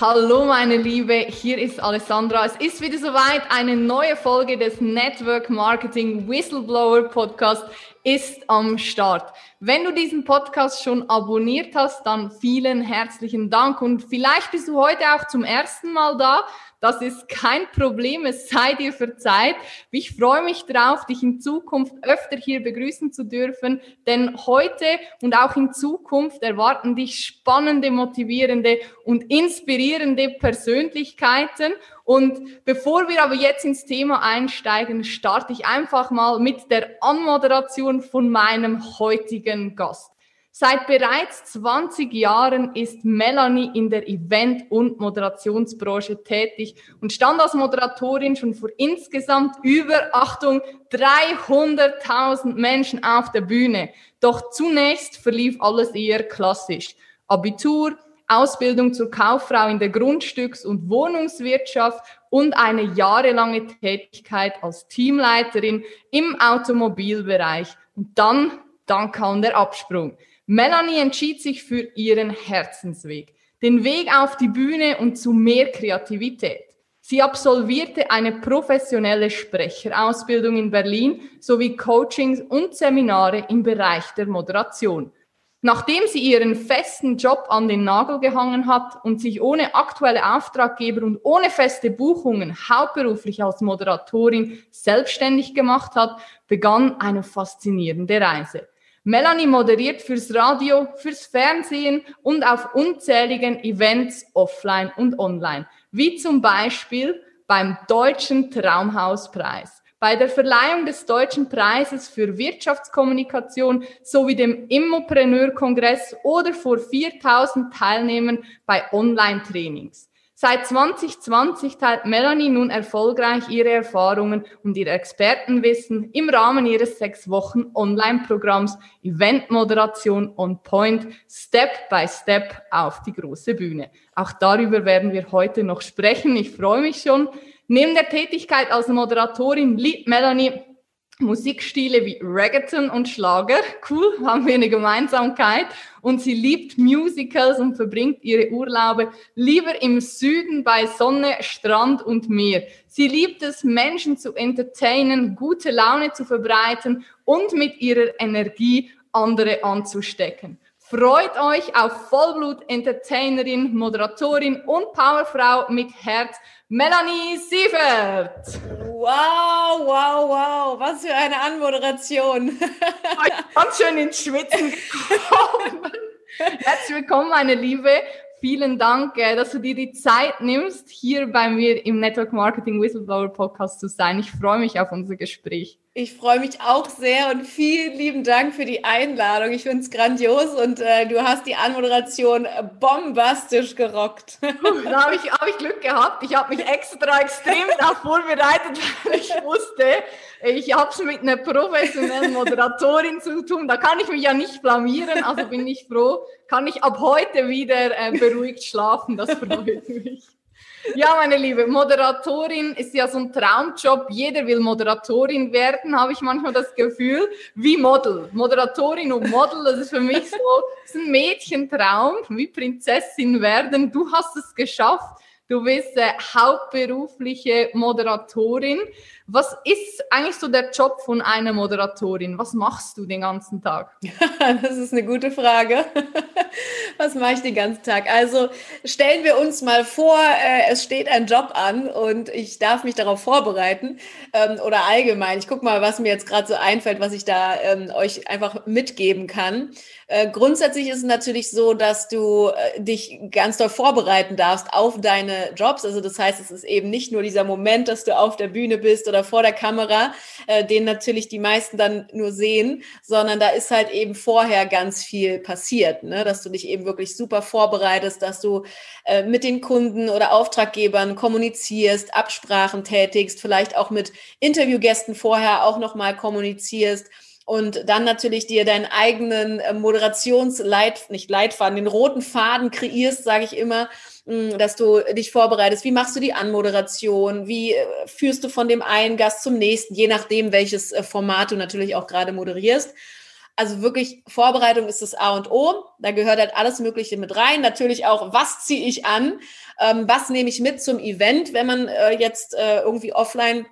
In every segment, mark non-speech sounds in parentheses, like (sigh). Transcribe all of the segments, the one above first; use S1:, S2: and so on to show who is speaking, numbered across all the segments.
S1: Hallo meine Liebe, hier ist Alessandra. Es ist wieder soweit, eine neue Folge des Network Marketing Whistleblower Podcast ist am Start. Wenn du diesen Podcast schon abonniert hast, dann vielen herzlichen Dank und vielleicht bist du heute auch zum ersten Mal da, das ist kein Problem, es sei dir verzeiht. Ich freue mich darauf, dich in Zukunft öfter hier begrüßen zu dürfen, denn heute und auch in Zukunft erwarten dich spannende, motivierende und inspirierende Persönlichkeiten. Und bevor wir aber jetzt ins Thema einsteigen, starte ich einfach mal mit der Anmoderation von meinem heutigen Gast. Seit bereits 20 Jahren ist Melanie in der Event- und Moderationsbranche tätig und stand als Moderatorin schon vor insgesamt über, Achtung, 300.000 Menschen auf der Bühne. Doch zunächst verlief alles eher klassisch. Abitur, Ausbildung zur Kauffrau in der Grundstücks- und Wohnungswirtschaft und eine jahrelange Tätigkeit als Teamleiterin im Automobilbereich. Und dann, dann kam der Absprung. Melanie entschied sich für ihren Herzensweg, den Weg auf die Bühne und zu mehr Kreativität. Sie absolvierte eine professionelle Sprecherausbildung in Berlin sowie Coachings und Seminare im Bereich der Moderation. Nachdem sie ihren festen Job an den Nagel gehangen hat und sich ohne aktuelle Auftraggeber und ohne feste Buchungen hauptberuflich als Moderatorin selbstständig gemacht hat, begann eine faszinierende Reise. Melanie moderiert fürs Radio, fürs Fernsehen und auf unzähligen Events offline und online, wie zum Beispiel beim Deutschen Traumhauspreis, bei der Verleihung des Deutschen Preises für Wirtschaftskommunikation sowie dem Immopreneur-Kongress oder vor 4000 Teilnehmern bei Online-Trainings. Seit 2020 teilt Melanie nun erfolgreich ihre Erfahrungen und ihr Expertenwissen im Rahmen ihres sechs Wochen Online-Programms Eventmoderation on Point Step by Step auf die große Bühne. Auch darüber werden wir heute noch sprechen. Ich freue mich schon. Neben der Tätigkeit als Moderatorin liebt Melanie Musikstile wie Reggaeton und Schlager. Cool, (laughs) haben wir eine Gemeinsamkeit. Und sie liebt Musicals und verbringt ihre Urlaube lieber im Süden bei Sonne, Strand und Meer. Sie liebt es, Menschen zu entertainen, gute Laune zu verbreiten und mit ihrer Energie andere anzustecken. Freut euch auf Vollblut-Entertainerin, Moderatorin und Powerfrau mit Herz, Melanie Sievert.
S2: Wow, wow, wow, was für eine Anmoderation.
S1: Ganz schön ins Schwitzen gekommen. Herzlich willkommen, meine Liebe. Vielen Dank, äh, dass du dir die Zeit nimmst, hier bei mir im Network Marketing Whistleblower Podcast zu sein. Ich freue mich auf unser Gespräch.
S2: Ich freue mich auch sehr und vielen lieben Dank für die Einladung. Ich finde es grandios und äh, du hast die Anmoderation bombastisch gerockt. (laughs)
S1: da habe ich, hab ich Glück gehabt. Ich habe mich extra extrem (laughs) darauf vorbereitet, weil ich wusste, ich habe es mit einer professionellen Moderatorin zu tun. Da kann ich mich ja nicht blamieren. Also bin ich froh, kann ich ab heute wieder äh, beruhigt schlafen. Das freut mich. Ja, meine Liebe, Moderatorin ist ja so ein Traumjob. Jeder will Moderatorin werden, habe ich manchmal das Gefühl. Wie Model. Moderatorin und Model, das ist für mich so ein Mädchentraum, wie Prinzessin werden. Du hast es geschafft. Du bist äh, hauptberufliche Moderatorin. Was ist eigentlich so der Job von einer Moderatorin? Was machst du den ganzen Tag? (laughs)
S2: das ist eine gute Frage. Was mache ich den ganzen Tag? Also stellen wir uns mal vor, äh, es steht ein Job an und ich darf mich darauf vorbereiten ähm, oder allgemein. Ich gucke mal, was mir jetzt gerade so einfällt, was ich da ähm, euch einfach mitgeben kann. Äh, grundsätzlich ist es natürlich so, dass du äh, dich ganz doll vorbereiten darfst auf deine Jobs. Also das heißt, es ist eben nicht nur dieser Moment, dass du auf der Bühne bist oder vor der Kamera, äh, den natürlich die meisten dann nur sehen, sondern da ist halt eben vorher ganz viel passiert, ne? dass du dich eben wirklich super vorbereitest, dass du äh, mit den Kunden oder Auftraggebern kommunizierst, Absprachen tätigst, vielleicht auch mit Interviewgästen vorher auch nochmal kommunizierst und dann natürlich dir deinen eigenen äh, Moderationsleit, nicht Leitfaden, den roten Faden kreierst, sage ich immer, mm, dass du dich vorbereitest. Wie machst du die Anmoderation? Wie äh, führst du von dem einen Gast zum nächsten, je nachdem, welches äh, Format du natürlich auch gerade moderierst. Also wirklich, Vorbereitung ist das A und O. Da gehört halt alles Mögliche mit rein. Natürlich auch, was ziehe ich an? Ähm, was nehme ich mit zum Event, wenn man äh, jetzt äh, irgendwie offline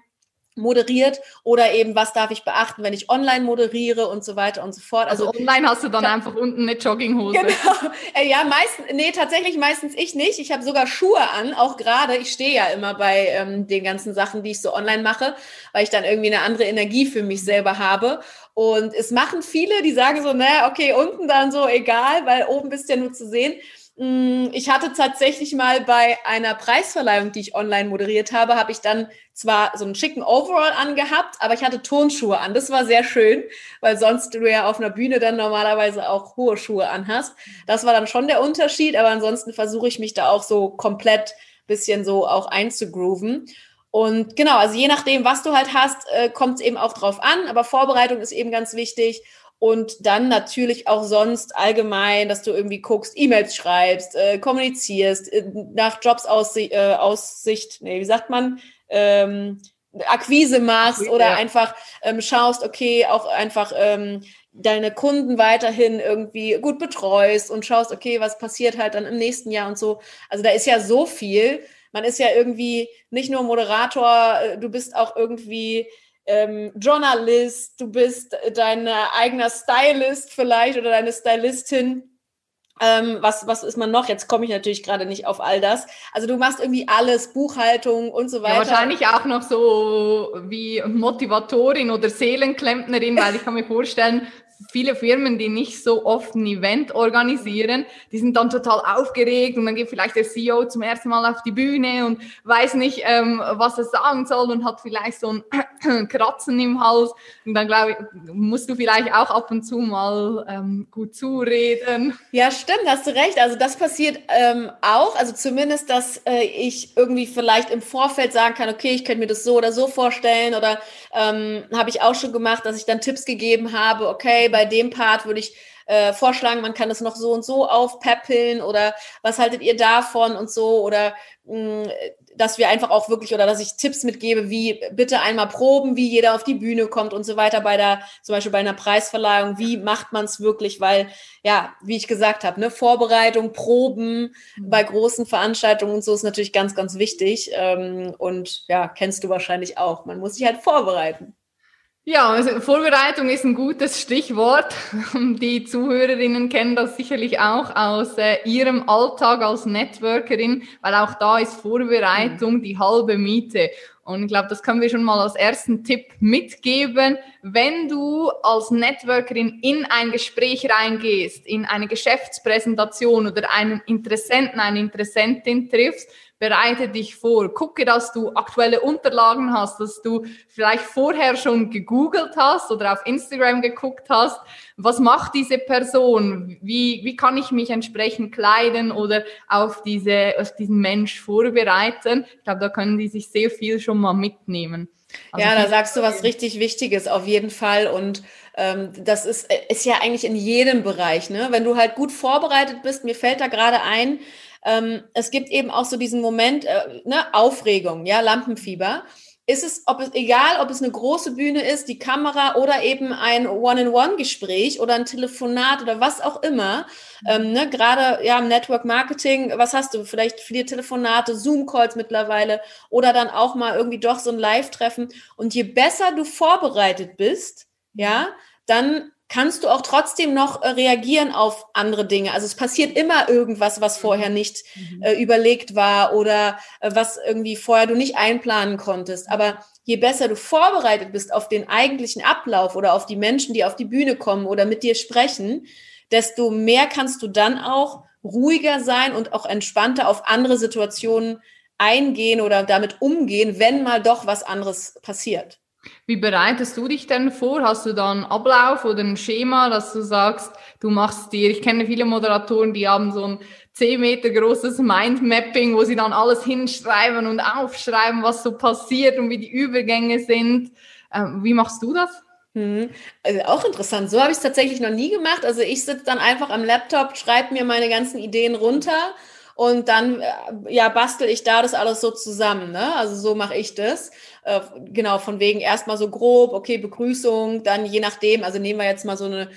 S2: moderiert oder eben was darf ich beachten, wenn ich online moderiere und so weiter und so fort.
S1: Also, also online hast du dann einfach unten eine Jogginghose.
S2: Genau. (laughs) Äh, ja, meistens, nee, tatsächlich meistens ich nicht. Ich habe sogar Schuhe an, auch gerade. Ich stehe ja immer bei ähm, den ganzen Sachen, die ich so online mache, weil ich dann irgendwie eine andere Energie für mich selber habe. Und es machen viele, die sagen so, naja, okay, unten dann so egal, weil oben bist du ja nur zu sehen. Mm, ich hatte tatsächlich mal bei einer Preisverleihung, die ich online moderiert habe, habe ich dann zwar so einen schicken Overall angehabt, aber ich hatte Turnschuhe an. Das war sehr schön, weil sonst du ja auf einer Bühne dann normalerweise auch hohe Schuhe anhast. Das war dann schon der Unterschied, aber ansonsten versuche ich mich da auch so komplett bisschen so auch einzugrooven. Und genau, also je nachdem, was du halt hast, äh, kommt es eben auch drauf an, aber Vorbereitung ist eben ganz wichtig. Und dann natürlich auch sonst allgemein, dass du irgendwie guckst, E-Mails schreibst, äh, kommunizierst, äh, nach Jobs Aussicht, äh, Aussicht, nee, wie sagt man, ähm, Akquise machst oder ja. einfach ähm, schaust, okay, auch einfach ähm, deine Kunden weiterhin irgendwie gut betreust und schaust, okay, was passiert halt dann im nächsten Jahr und so. Also da ist ja so viel. Man ist ja irgendwie nicht nur Moderator, äh, du bist auch irgendwie ähm, Journalist, du bist dein eigener Stylist vielleicht oder deine Stylistin. Ähm, was, was ist man noch? Jetzt komme ich natürlich gerade nicht auf all das. Also du machst irgendwie alles, Buchhaltung und so weiter.
S1: Ja, wahrscheinlich auch noch so wie Motivatorin oder Seelenklempnerin, weil ich kann mir vorstellen, viele Firmen, die nicht so oft ein Event organisieren, die sind dann total aufgeregt und dann geht vielleicht der CEO zum ersten Mal auf die Bühne und weiß nicht, ähm, was er sagen soll und hat vielleicht so ein (clears throat) Kratzen im Hals. Und dann glaube ich, musst du vielleicht auch ab und zu mal ähm, gut zureden.
S2: Ja, stimmt, hast du recht. Also das passiert ähm, auch. Also zumindest, dass äh, ich irgendwie vielleicht im Vorfeld sagen kann, okay, ich könnte mir das so oder so vorstellen oder ähm, habe ich auch schon gemacht, dass ich dann Tipps gegeben habe, okay, bei dem Part würde ich äh, vorschlagen, man kann es noch so und so aufpäppeln oder was haltet ihr davon und so oder mh, mm, dass wir einfach auch wirklich oder dass ich Tipps mitgebe, wie bitte einmal proben, wie jeder auf die Bühne kommt und so weiter bei der, zum Beispiel bei einer Preisverleihung, wie macht man es wirklich, weil ja, wie ich gesagt habe, ne, Vorbereitung, Proben mhm. bei großen Veranstaltungen und so ist natürlich ganz, ganz wichtig ähm, und ja, kennst du wahrscheinlich auch. Man muss sich halt vorbereiten.
S1: Ja, also Vorbereitung ist ein gutes Stichwort. (laughs) Die Zuhörerinnen kennen das sicherlich auch aus äh, ihrem Alltag als Networkerin, weil auch da ist Vorbereitung die halbe Miete. Und ich glaube, das können wir schon mal als ersten Tipp mitgeben. Wenn du als Networkerin in ein Gespräch reingehst, in eine Geschäftspräsentation oder einen Interessenten, eine Interessentin triffst, bereite dich vor, gucke, dass du aktuelle Unterlagen hast, dass du vielleicht vorher schon gegoogelt hast oder auf Instagram geguckt hast, was macht diese Person, wie, wie kann ich mich entsprechend kleiden oder auf, diese, auf diesen Mensch vorbereiten. Ich glaube, da können die sich sehr viel schon mal mitnehmen.
S2: Also ja, da sagst du was richtig Wichtiges auf jeden Fall und ähm, das ist, ist ja eigentlich in jedem Bereich, ne? Wenn du halt gut vorbereitet bist, mir fällt da gerade ein, ähm, es gibt eben auch so diesen Moment, äh, ne, Aufregung, ja, Lampenfieber. Ist es, ob es, egal, ob es eine große Bühne ist, die Kamera oder eben ein One-in-One-Gespräch oder ein Telefonat oder was auch immer, ähm, ne, gerade ja im Network Marketing, was hast du? Vielleicht viele Telefonate, Zoom-Calls mittlerweile oder dann auch mal irgendwie doch so ein Live-Treffen. Und je besser du vorbereitet bist, ja, dann kannst du auch trotzdem noch äh, reagieren auf andere Dinge. Also es passiert immer irgendwas, was vorher mhm. nicht mhm. äh, überlegt war oder äh, was irgendwie vorher du nicht einplanen konntest. Aber je besser du vorbereitet bist auf den eigentlichen Ablauf oder auf die Menschen, die auf die Bühne kommen oder mit dir sprechen, desto mehr kannst du dann auch ruhiger sein und auch entspannter auf andere Situationen eingehen oder damit umgehen, wenn mal doch was anderes passiert.
S1: Wie bereitest du dich denn vor? Hast du da einen Ablauf oder ein Schema, dass du sagst, du machst dir, ich kenne viele Moderatoren, die haben so ein 10 Meter großes Mindmapping, wo sie dann alles hinschreiben und aufschreiben, was so passiert und wie die Übergänge sind. Ähm, wie machst du das?
S2: Hm. Also auch interessant. So habe ich es tatsächlich noch nie gemacht. Also ich sitze dann einfach am Laptop, schreibe mir meine ganzen Ideen runter und dann äh, ja bastel ich da das alles so zusammen. Ne? Also so mache ich das. Äh, genau, von wegen erstmal so grob, okay, Begrüßung, dann je nachdem, also nehmen wir jetzt mal so eine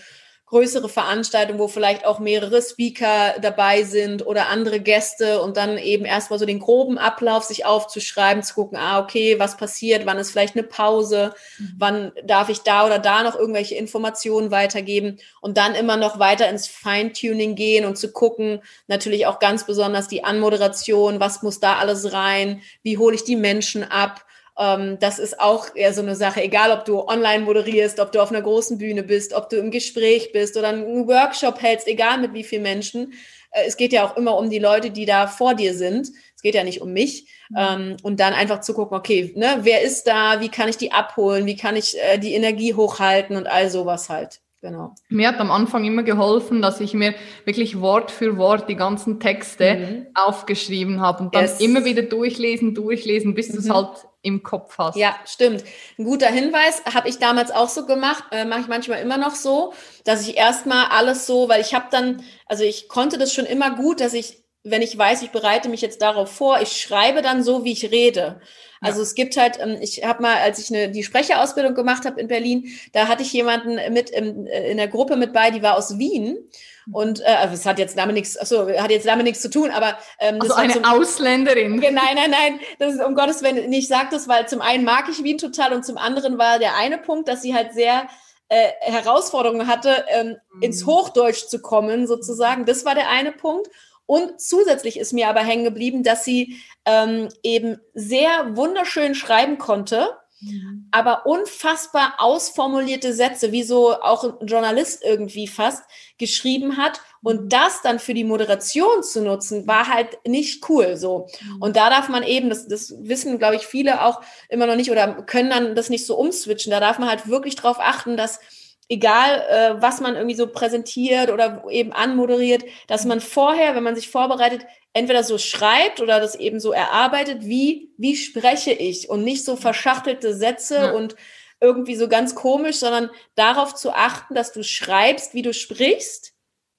S2: größere Veranstaltung, wo vielleicht auch mehrere Speaker dabei sind oder andere Gäste und dann eben erstmal so den groben Ablauf sich aufzuschreiben, zu gucken, ah, okay, was passiert, wann ist vielleicht eine Pause, mhm. wann darf ich da oder da noch irgendwelche Informationen weitergeben und dann immer noch weiter ins Feintuning gehen und zu gucken, natürlich auch ganz besonders die Anmoderation, was muss da alles rein, wie hole ich die Menschen ab, das ist auch eher so eine Sache, egal ob du online moderierst, ob du auf einer großen Bühne bist, ob du im Gespräch bist oder einen Workshop hältst, egal mit wie vielen Menschen. Äh, es geht ja auch immer um die Leute, die da vor dir sind. Es geht ja nicht um mich. Mhm. Ähm, und dann einfach zu gucken, okay, ne, wer ist da? Wie kann ich die abholen? Wie kann ich äh, die Energie hochhalten und all sowas halt. Genau.
S1: Mir hat am Anfang immer geholfen, dass ich mir wirklich Wort für Wort die ganzen Texte mhm. aufgeschrieben habe und dann yes. immer wieder durchlesen, durchlesen, bis mhm. du es halt im Kopf hast.
S2: Ja, stimmt. Ein guter Hinweis, habe ich damals auch so gemacht, äh, mache ich manchmal immer noch so, dass ich erstmal alles so, weil ich habe dann, also ich konnte das schon immer gut, dass ich, wenn ich weiß, ich bereite mich jetzt darauf vor, ich schreibe dann so, wie ich rede. Also ja. es gibt halt, ähm, ich habe mal, als ich eine, die Sprecherausbildung gemacht habe in Berlin, da hatte ich jemanden mit im, äh, in der Gruppe mit bei, die war aus Wien. Und äh, also es hat jetzt damit nichts, achso, hat jetzt damit nichts zu tun, aber
S1: ähm, das also eine so, Ausländerin.
S2: Nein, nein, nein, das ist um Gottes Willen, ich sage das, weil zum einen mag ich Wien total und zum anderen war der eine Punkt, dass sie halt sehr äh, Herausforderungen hatte, ähm, mhm. ins Hochdeutsch zu kommen, sozusagen. Das war der eine Punkt. Und zusätzlich ist mir aber hängen geblieben, dass sie ähm, eben sehr wunderschön schreiben konnte, mhm. aber unfassbar ausformulierte Sätze, wie so auch ein Journalist irgendwie fast geschrieben hat. Und mhm. das dann für die Moderation zu nutzen, war halt nicht cool so. Mhm. Und da darf man eben, das, das wissen, glaube ich, viele auch immer noch nicht oder können dann das nicht so umswitchen. Da darf man halt wirklich drauf achten, dass egal äh, was man irgendwie so präsentiert oder eben anmoderiert, dass man vorher, wenn man sich vorbereitet, entweder so schreibt oder das eben so erarbeitet, wie, wie spreche ich und nicht so verschachtelte Sätze ja. und irgendwie so ganz komisch, sondern darauf zu achten, dass du schreibst, wie du sprichst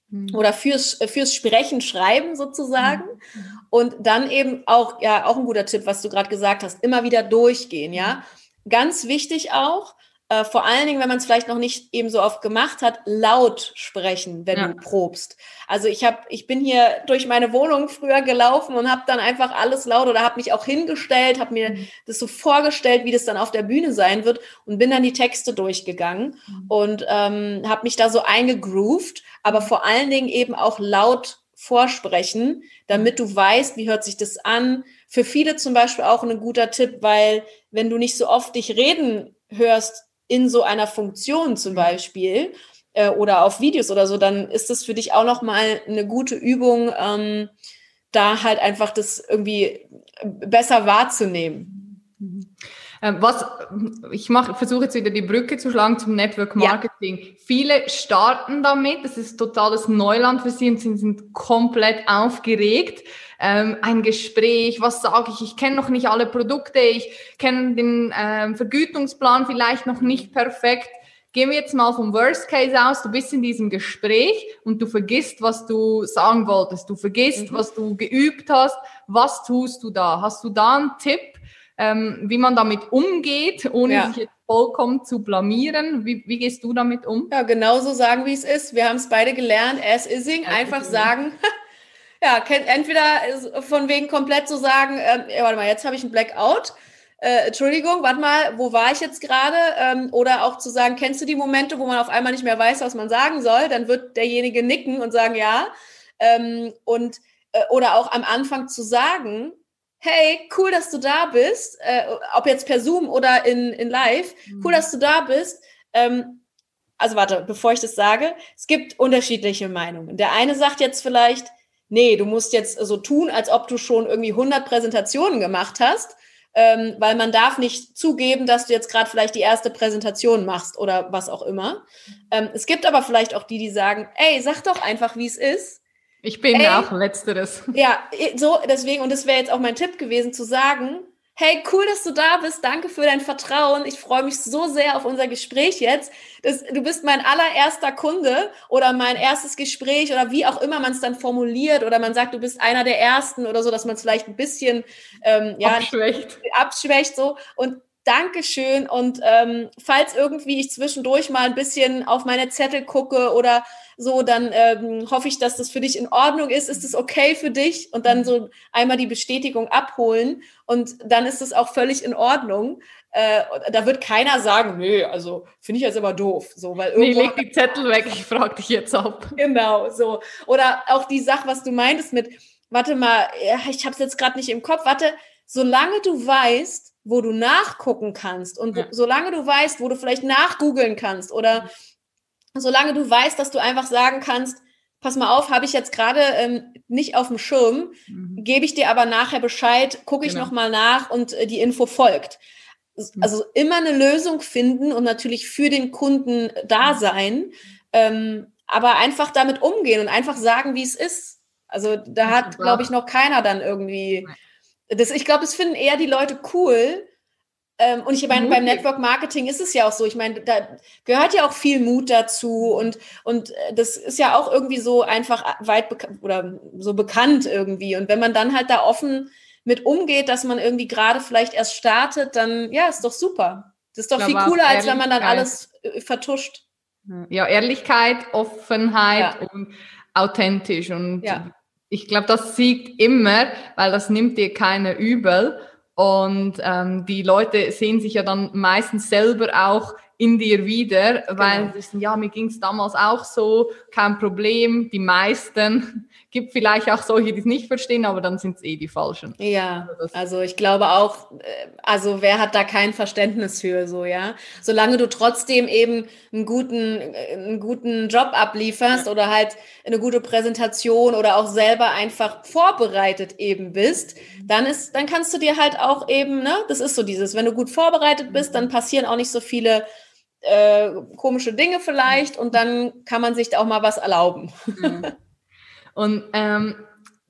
S2: mhm. oder fürs, fürs Sprechen schreiben sozusagen. Mhm. Und dann eben auch, ja, auch ein guter Tipp, was du gerade gesagt hast, immer wieder durchgehen, ja. Mhm. Ganz wichtig auch, äh, vor allen Dingen, wenn man es vielleicht noch nicht eben so oft gemacht hat, laut sprechen, wenn ja. du probst. Also ich habe, ich bin hier durch meine Wohnung früher gelaufen und habe dann einfach alles laut oder habe mich auch hingestellt, habe mir mhm. das so vorgestellt, wie das dann auf der Bühne sein wird und bin dann die Texte durchgegangen mhm. und ähm, habe mich da so eingegroovt, aber vor allen Dingen eben auch laut vorsprechen, damit du weißt, wie hört sich das an. Für viele zum Beispiel auch ein guter Tipp, weil wenn du nicht so oft dich reden hörst, in so einer Funktion zum mhm. Beispiel äh, oder auf Videos oder so, dann ist das für dich auch nochmal eine gute Übung, ähm, da halt einfach das irgendwie besser wahrzunehmen.
S1: Mhm. Ähm, was ich mache, versuche jetzt wieder die Brücke zu schlagen zum Network Marketing. Ja. Viele starten damit, das ist totales Neuland für sie und sie sind komplett aufgeregt ähm, ein Gespräch, was sage ich, ich kenne noch nicht alle Produkte, ich kenne den ähm, Vergütungsplan vielleicht noch nicht perfekt. Gehen wir jetzt mal vom Worst Case aus, du bist in diesem Gespräch und du vergisst, was du sagen wolltest, du vergisst, mhm. was du geübt hast, was tust du da? Hast du da einen Tipp, ähm, wie man damit umgeht, ohne ja. sich jetzt vollkommen zu blamieren? Wie, wie gehst du damit um?
S2: Ja, genauso sagen, wie es ist. Wir haben es beide gelernt, as ising, einfach sagen, (laughs) Ja, entweder von wegen komplett zu sagen, ähm, ja, warte mal, jetzt habe ich einen Blackout. Äh, Entschuldigung, warte mal, wo war ich jetzt gerade? Ähm, oder auch zu sagen, kennst du die Momente, wo man auf einmal nicht mehr weiß, was man sagen soll? Dann wird derjenige nicken und sagen, ja. Ähm, und äh, oder auch am Anfang zu sagen, hey, cool, dass du da bist, äh, ob jetzt per Zoom oder in, in Live, cool, mhm. dass du da bist. Ähm, also warte, bevor ich das sage, es gibt unterschiedliche Meinungen. Der eine sagt jetzt vielleicht, nee, du musst jetzt so tun, als ob du schon irgendwie 100 Präsentationen gemacht hast, ähm, weil man darf nicht zugeben, dass du jetzt gerade vielleicht die erste Präsentation machst oder was auch immer. Ähm, es gibt aber vielleicht auch die, die sagen, ey, sag doch einfach, wie es ist.
S1: Ich bin ey, auch letzteres. (laughs)
S2: Ja, so deswegen, und das wäre jetzt auch mein Tipp gewesen, zu sagen, Hey, cool, dass du da bist. Danke für dein Vertrauen. Ich freue mich so sehr auf unser Gespräch jetzt. Das, du bist mein allererster Kunde oder mein erstes Gespräch oder wie auch immer man es dann formuliert oder man sagt, du bist einer der ersten oder so, dass man es vielleicht ein bisschen ähm, ja, abschwächt. abschwächt so. Und Dankeschön. Und ähm, falls irgendwie ich zwischendurch mal ein bisschen auf meine Zettel gucke oder so, dann ähm, hoffe ich, dass das für dich in Ordnung ist. Ist es okay für dich? Und dann so einmal die Bestätigung abholen und dann ist es auch völlig in Ordnung. Äh, da wird keiner sagen, nö, also finde ich jetzt aber doof. So, weil
S1: nee, leg die Zettel weg, ich frage dich jetzt ab.
S2: Genau, so. Oder auch die Sache, was du meintest mit, warte mal, ich habe es jetzt gerade nicht im Kopf, warte, solange du weißt, wo du nachgucken kannst und ja. solange du weißt, wo du vielleicht nachgoogeln kannst oder solange du weißt, dass du einfach sagen kannst, pass mal auf, habe ich jetzt gerade ähm, nicht auf dem Schirm, mhm. gebe ich dir aber nachher Bescheid, gucke ich genau. nochmal nach und äh, die Info folgt. Mhm. Also immer eine Lösung finden und natürlich für den Kunden da mhm. sein, ähm, aber einfach damit umgehen und einfach sagen, wie es ist. Also da hat, glaube ich, noch keiner dann irgendwie das, ich glaube, das finden eher die Leute cool. Ähm, und ich meine, beim Network Marketing ist es ja auch so. Ich meine, da gehört ja auch viel Mut dazu und, und äh, das ist ja auch irgendwie so einfach weit oder so bekannt irgendwie. Und wenn man dann halt da offen mit umgeht, dass man irgendwie gerade vielleicht erst startet, dann ja, ist doch super. Das ist doch viel cooler, als wenn man dann alles äh, vertuscht.
S1: Ja, Ehrlichkeit, Offenheit ja. und authentisch und ja ich glaube, das siegt immer, weil das nimmt dir keiner übel. Und ähm, die Leute sehen sich ja dann meistens selber auch in dir wieder, weil genau. sie ja, mir ging es damals auch so, kein Problem. Die meisten (laughs) gibt vielleicht auch solche, die es nicht verstehen, aber dann sind es eh die Falschen.
S2: Ja, also, also ich glaube auch, äh, also wer hat da kein Verständnis für so, ja? Solange du trotzdem eben einen guten, äh, einen guten Job ablieferst ja. oder halt eine gute Präsentation oder auch selber einfach vorbereitet eben bist, dann ist, dann kannst du dir halt auch eben, ne, das ist so dieses, wenn du gut vorbereitet bist, dann passieren auch nicht so viele äh, komische Dinge vielleicht und dann kann man sich da auch mal was erlauben.
S1: Mhm. (laughs) Und ähm,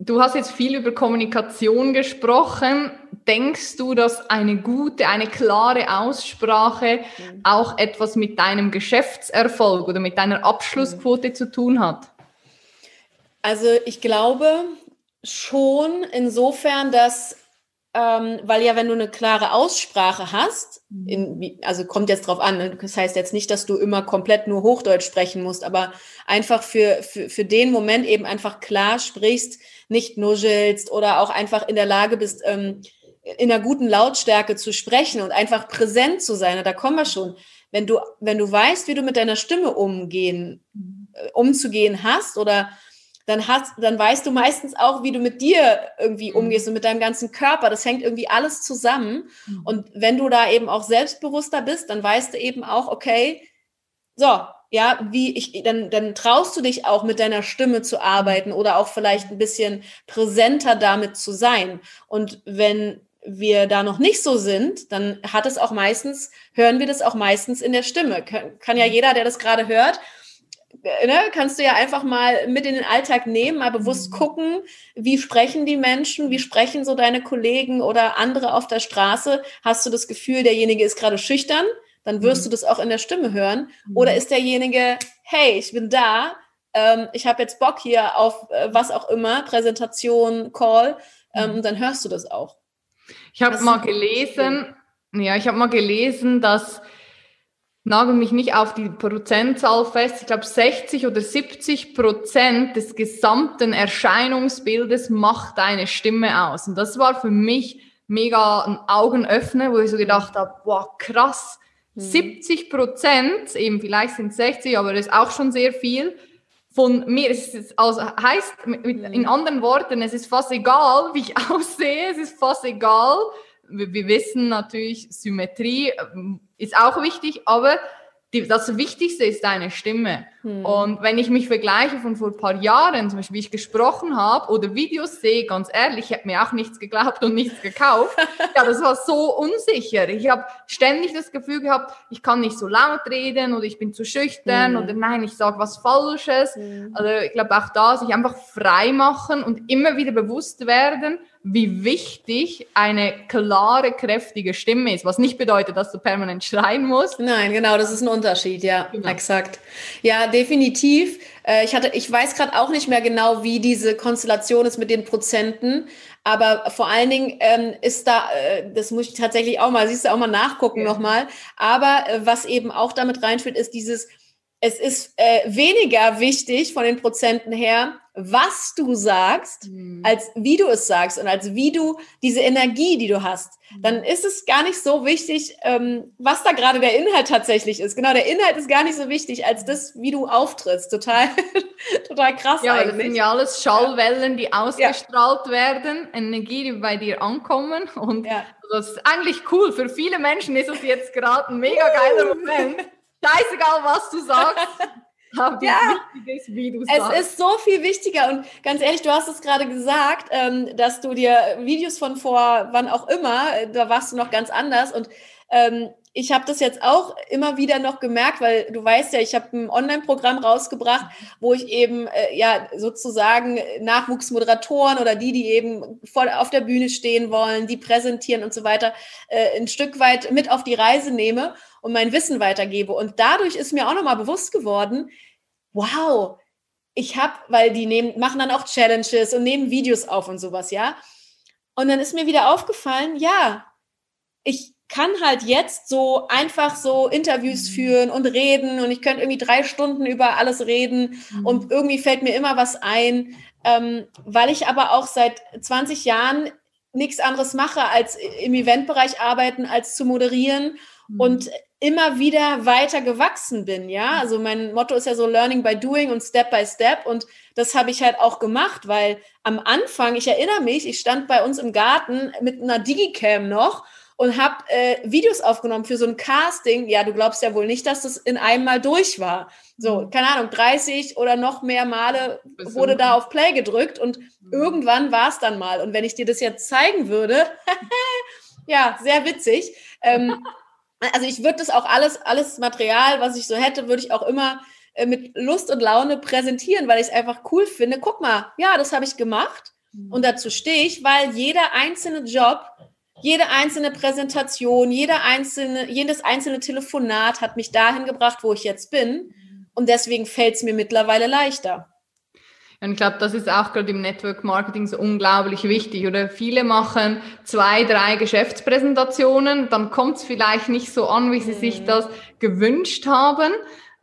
S1: du hast jetzt viel über Kommunikation gesprochen. Denkst du, dass eine gute, eine klare Aussprache mhm. auch etwas mit deinem Geschäftserfolg oder mit deiner Abschlussquote mhm. zu tun hat?
S2: Also ich glaube schon insofern, dass ähm, weil ja, wenn du eine klare Aussprache hast, mhm. in, also kommt jetzt drauf an, ne? das heißt jetzt nicht, dass du immer komplett nur Hochdeutsch sprechen musst, aber einfach für, für, für den Moment eben einfach klar sprichst, nicht nuschelst oder auch einfach in der Lage bist, ähm, in einer guten Lautstärke zu sprechen und einfach präsent zu sein. Da kommen wir schon. Wenn du, wenn du weißt, wie du mit deiner Stimme umgehen, mhm. äh, umzugehen hast oder dann hast, dann weißt du meistens auch, wie du mit dir irgendwie mhm. umgehst und mit deinem ganzen Körper. Das hängt irgendwie alles zusammen. Mhm. Und wenn du da eben auch selbstbewusster bist, dann weißt du eben auch, okay, so, ja, wie ich, dann, dann traust du dich auch mit deiner Stimme zu arbeiten oder auch vielleicht ein bisschen präsenter damit zu sein. Und wenn wir da noch nicht so sind, dann hat es auch meistens, hören wir das auch meistens in der Stimme. Kann, kann ja mhm. jeder, der das gerade hört, ne, kannst du ja einfach mal mit in den Alltag nehmen, mal bewusst mhm. gucken, wie sprechen die Menschen, wie sprechen so deine Kollegen oder andere auf der Straße. Hast du das Gefühl, derjenige ist gerade schüchtern? Dann wirst mhm. du das auch in der Stimme hören. Mhm. Oder ist derjenige, hey, ich bin da, ähm, ich habe jetzt Bock hier auf äh, was auch immer, Präsentation, Call, ähm, mhm. dann hörst du das auch.
S1: Ich habe mal gelesen, ja, ich habe mal gelesen, dass nagel mich nicht auf die Prozentzahl fest, ich glaube 60 oder 70 Prozent des gesamten Erscheinungsbildes macht deine Stimme aus. Und das war für mich mega ein Augenöffner, wo ich so gedacht habe, boah, krass, mhm. 70 Prozent, eben vielleicht sind es 60, aber das ist auch schon sehr viel, von mir. Es ist, also heißt mit, in mhm. anderen Worten, es ist fast egal, wie ich (laughs) aussehe, es ist fast egal, wir, wir wissen natürlich, Symmetrie ähm, ist auch wichtig, aber die, das Wichtigste ist deine Stimme. Hm. Und wenn ich mich vergleiche von vor ein paar Jahren, zum Beispiel, wie ich gesprochen habe oder Videos sehe, ganz ehrlich, ich habe mir auch nichts geglaubt und nichts gekauft. (laughs) ja, das war so unsicher. Ich habe ständig das Gefühl gehabt, ich kann nicht so laut reden oder ich bin zu schüchtern hm. oder nein, ich sage was Falsches. Hm. Also ich glaube auch da, sich einfach frei machen und immer wieder bewusst werden, wie wichtig eine klare, kräftige Stimme ist, was nicht bedeutet, dass du permanent schreien musst.
S2: Nein, genau, das ist ein Unterschied, ja, genau. exakt. Ja, definitiv. Äh, ich hatte, ich weiß gerade auch nicht mehr genau, wie diese Konstellation ist mit den Prozenten, aber vor allen Dingen ähm, ist da, äh, das muss ich tatsächlich auch mal, siehst du auch mal nachgucken ja. nochmal. Aber äh, was eben auch damit reinspielt, ist dieses, es ist äh, weniger wichtig von den Prozenten her, was du sagst, mhm. als wie du es sagst und als wie du diese Energie, die du hast. Mhm. Dann ist es gar nicht so wichtig, ähm, was da gerade der Inhalt tatsächlich ist. Genau, der Inhalt ist gar nicht so wichtig, als das, wie du auftrittst. Total, (laughs) total krass
S1: ja,
S2: eigentlich.
S1: das sind ja alles Schallwellen, die ausgestrahlt ja. werden, Energie, die bei dir ankommen. Und ja. das ist eigentlich cool. Für viele Menschen ist es jetzt gerade ein mega geiler Moment scheißegal, was du sagst. (laughs)
S2: Aber ja, wie du es sagst. ist so viel wichtiger und ganz ehrlich, du hast es gerade gesagt, ähm, dass du dir Videos von vor wann auch immer, äh, da warst du noch ganz anders und ähm, ich habe das jetzt auch immer wieder noch gemerkt, weil du weißt ja, ich habe ein Online-Programm rausgebracht, wo ich eben äh, ja sozusagen Nachwuchsmoderatoren oder die, die eben voll auf der Bühne stehen wollen, die präsentieren und so weiter, äh, ein Stück weit mit auf die Reise nehme und mein Wissen weitergebe. Und dadurch ist mir auch nochmal bewusst geworden, wow, ich habe, weil die nehmen, machen dann auch Challenges und nehmen Videos auf und sowas, ja. Und dann ist mir wieder aufgefallen, ja, ich kann halt jetzt so einfach so Interviews mhm. führen und reden und ich könnte irgendwie drei Stunden über alles reden mhm. und irgendwie fällt mir immer was ein, ähm, weil ich aber auch seit 20 Jahren nichts anderes mache, als im Eventbereich arbeiten, als zu moderieren mhm. und immer wieder weiter gewachsen bin, ja. Mhm. Also mein Motto ist ja so Learning by Doing und Step by Step und das habe ich halt auch gemacht, weil am Anfang, ich erinnere mich, ich stand bei uns im Garten mit einer Digicam noch und habe äh, Videos aufgenommen für so ein Casting. Ja, du glaubst ja wohl nicht, dass das in einem Mal durch war. So, mhm. keine Ahnung, 30 oder noch mehr Male wurde da auf Play gedrückt und mhm. irgendwann war es dann mal. Und wenn ich dir das jetzt zeigen würde, (laughs) ja, sehr witzig. Ähm, (laughs) also ich würde das auch alles, alles Material, was ich so hätte, würde ich auch immer äh, mit Lust und Laune präsentieren, weil ich es einfach cool finde. Guck mal, ja, das habe ich gemacht. Mhm. Und dazu stehe ich, weil jeder einzelne Job jede einzelne Präsentation, jede einzelne, jedes einzelne Telefonat hat mich dahin gebracht, wo ich jetzt bin. Und deswegen fällt es mir mittlerweile leichter.
S1: Und ich glaube, das ist auch gerade im Network Marketing so unglaublich wichtig. Oder viele machen zwei, drei Geschäftspräsentationen, dann kommt es vielleicht nicht so an, wie sie mhm. sich das gewünscht haben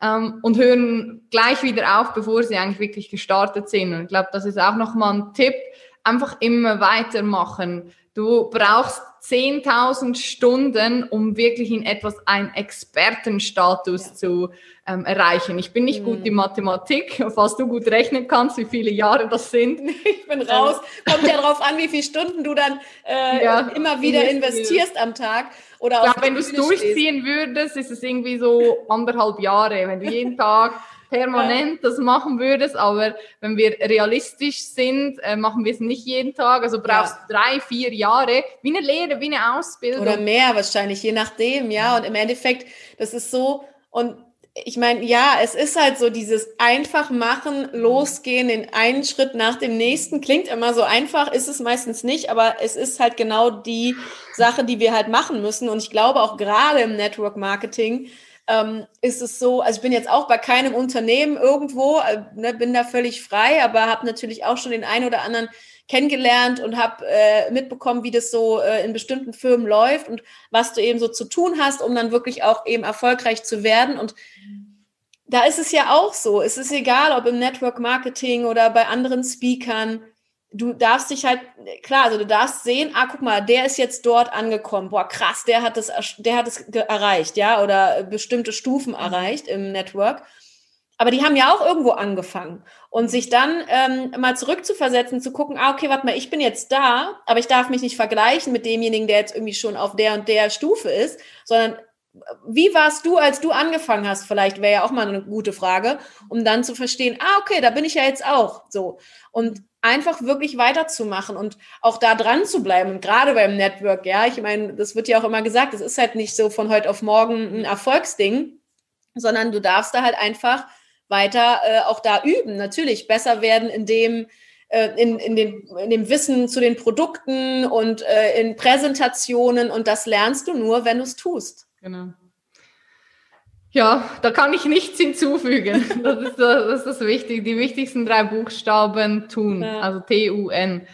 S1: ähm, und hören gleich wieder auf, bevor sie eigentlich wirklich gestartet sind. Und ich glaube, das ist auch nochmal ein Tipp, einfach immer weitermachen Du brauchst 10.000 Stunden, um wirklich in etwas einen Expertenstatus ja. zu ähm, erreichen. Ich bin nicht mhm. gut in Mathematik, falls du gut rechnen kannst, wie viele Jahre das sind. (laughs)
S2: Ich bin raus. Kommt ja darauf an, wie viele Stunden du dann äh, ja, immer wieder investierst am Tag. Oder
S1: ja, wenn du es durchziehen stehst. würdest, ist es irgendwie so anderthalb Jahre. Wenn du jeden Tag permanent das machen würdest, aber wenn wir realistisch sind, äh, machen wir es nicht jeden Tag. Also brauchst ja. drei, vier Jahre, wie eine Lehre, wie eine Ausbildung.
S2: Oder mehr wahrscheinlich, je nachdem, ja. Und im Endeffekt, das ist so, und ich meine, ja, es ist halt so dieses einfach machen, losgehen, den einen Schritt nach dem nächsten. Klingt immer so einfach, ist es meistens nicht, aber es ist halt genau die Sache, die wir halt machen müssen. Und ich glaube auch gerade im Network Marketing, ähm, ist es so, also ich bin jetzt auch bei keinem Unternehmen irgendwo, äh, ne, bin da völlig frei, aber habe natürlich auch schon den einen oder anderen kennengelernt und habe äh, mitbekommen, wie das so äh, in bestimmten Firmen läuft und was du eben so zu tun hast, um dann wirklich auch eben erfolgreich zu werden. Und da ist es ja auch so. Es ist egal, ob im Network Marketing oder bei anderen Speakern du darfst dich halt, klar, also du darfst sehen, ah, guck mal, der ist jetzt dort angekommen, boah, krass, der hat es, der hat es erreicht, ja, oder bestimmte Stufen mhm. erreicht im Network. Aber die haben ja auch irgendwo angefangen. Und sich dann ähm, mal zurückzuversetzen, zu gucken, ah, okay, warte mal, ich bin jetzt da, aber ich darf mich nicht vergleichen mit demjenigen, der jetzt irgendwie schon auf der und der Stufe ist, sondern wie warst du, als du angefangen hast? Vielleicht wäre ja auch mal eine gute Frage, um dann zu verstehen, ah, okay, da bin ich ja jetzt auch so. Und einfach wirklich weiterzumachen und auch da dran zu bleiben. Gerade beim Network, ja, ich meine, das wird ja auch immer gesagt, es ist halt nicht so von heute auf morgen ein Erfolgsding, sondern du darfst da halt einfach weiter äh, auch da üben. Natürlich besser werden in dem, äh, in, in, den, in dem Wissen zu den Produkten und äh, in Präsentationen und das lernst du nur, wenn du es tust.
S1: Genau. Ja, da kann ich nichts hinzufügen. Das ist das, das, ist das Wichtige. Die wichtigsten drei Buchstaben tun, ja. also T-U-N.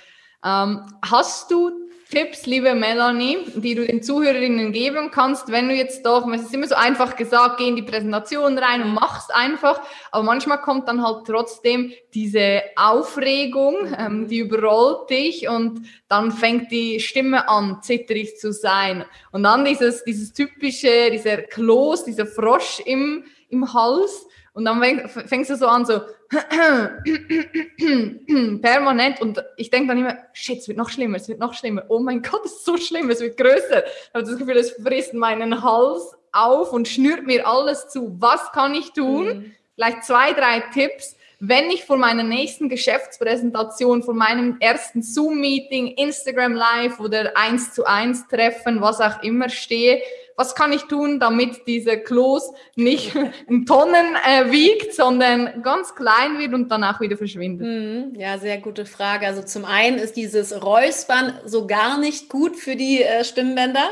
S1: Ähm, hast du Tipps, liebe Melanie, die du den Zuhörerinnen geben kannst, wenn du jetzt doch, es ist immer so einfach gesagt, geh in die Präsentation rein und mach's einfach, aber manchmal kommt dann halt trotzdem diese Aufregung, ähm, die überrollt dich und dann fängt die Stimme an, zitterig zu sein. Und dann dieses, dieses typische, dieser Kloß, dieser Frosch im, im Hals und dann fängst du so an, so (clears throat) permanent. Und ich denke dann immer, shit, es wird noch schlimmer, es wird noch schlimmer. Oh mein Gott, es ist so schlimm, es wird größer. Ich habe das Gefühl, es frisst meinen Hals auf und schnürt mir alles zu. Was kann ich tun? Mhm. Vielleicht zwei, drei Tipps. Wenn ich vor meiner nächsten Geschäftspräsentation, vor meinem ersten Zoom-Meeting, Instagram Live oder eins zu eins Treffen, was auch immer stehe, was kann ich tun, damit dieser Kloß nicht (laughs) in Tonnen äh, wiegt, sondern ganz klein wird und dann auch wieder verschwindet?
S2: Mhm, ja, sehr gute Frage. Also zum einen ist dieses Räuspern so gar nicht gut für die äh, Stimmbänder.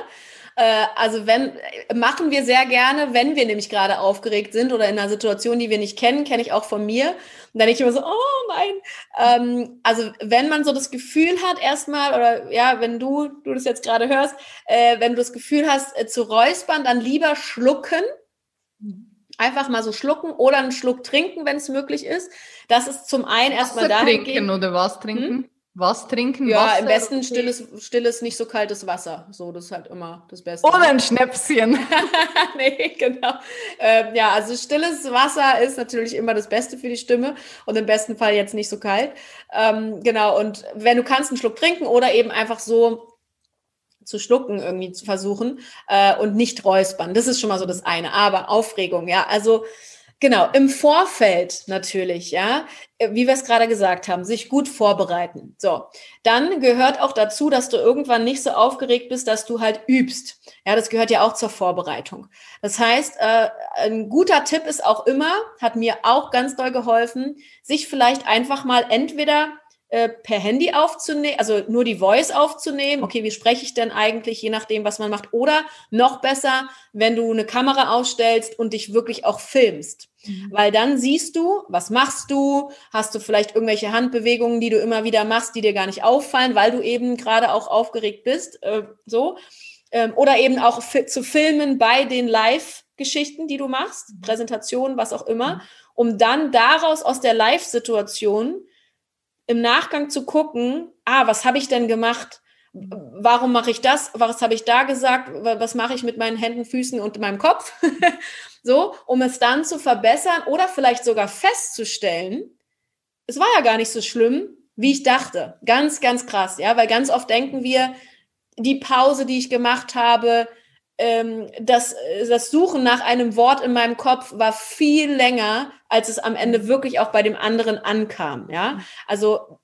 S2: Äh, also wenn, machen wir sehr gerne, wenn wir nämlich gerade aufgeregt sind oder in einer Situation, die wir nicht kennen, kenne ich auch von mir. Und dann denke ich immer so, oh nein. Ähm, also wenn man so das Gefühl hat erstmal, oder ja, wenn du, du das jetzt gerade hörst, äh, wenn du das Gefühl hast äh, zu räuspern, dann lieber schlucken. Einfach mal so schlucken oder einen Schluck trinken, wenn es möglich ist. Das ist zum einen erstmal
S1: da. Trinken oder was trinken? Hm? Was trinken?
S2: Ja, Wasser, im besten stilles, stilles, nicht so kaltes Wasser. So, das ist halt immer das Beste.
S1: Oder ein Schnäpschen. (laughs)
S2: nee, genau. Ähm, ja, also stilles Wasser ist natürlich immer das Beste für die Stimme und im besten Fall jetzt nicht so kalt. Ähm, genau, und wenn du kannst, einen Schluck trinken oder eben einfach so zu schlucken irgendwie zu versuchen äh, und nicht räuspern. Das ist schon mal so das eine. Aber Aufregung, ja, also Genau, im Vorfeld natürlich, ja, wie wir es gerade gesagt haben, sich gut vorbereiten. So, dann gehört auch dazu, dass du irgendwann nicht so aufgeregt bist, dass du halt übst. Ja, das gehört ja auch zur Vorbereitung. Das heißt, äh, ein guter Tipp ist auch immer, hat mir auch ganz doll geholfen, sich vielleicht einfach mal entweder äh, per Handy aufzunehmen, also nur die Voice aufzunehmen. Okay, wie spreche ich denn eigentlich, je nachdem, was man macht? Oder noch besser, wenn du eine Kamera ausstellst und dich wirklich auch filmst. Mhm. Weil dann siehst du, was machst du? Hast du vielleicht irgendwelche Handbewegungen, die du immer wieder machst, die dir gar nicht auffallen, weil du eben gerade auch aufgeregt bist, äh, so. Ähm, oder eben auch zu filmen bei den Live-Geschichten, die du machst, mhm. Präsentationen, was auch immer, mhm. um dann daraus aus der Live-Situation im Nachgang zu gucken, ah, was habe ich denn gemacht? Warum mache ich das? Was habe ich da gesagt? Was mache ich mit meinen Händen, Füßen und meinem Kopf? (laughs) so, um es dann zu verbessern oder vielleicht sogar festzustellen, es war ja gar nicht so schlimm, wie ich dachte. Ganz, ganz krass, ja, weil ganz oft denken wir, die Pause, die ich gemacht habe, ähm, das, das Suchen nach einem Wort in meinem Kopf war viel länger, als es am Ende wirklich auch bei dem anderen ankam. Ja, also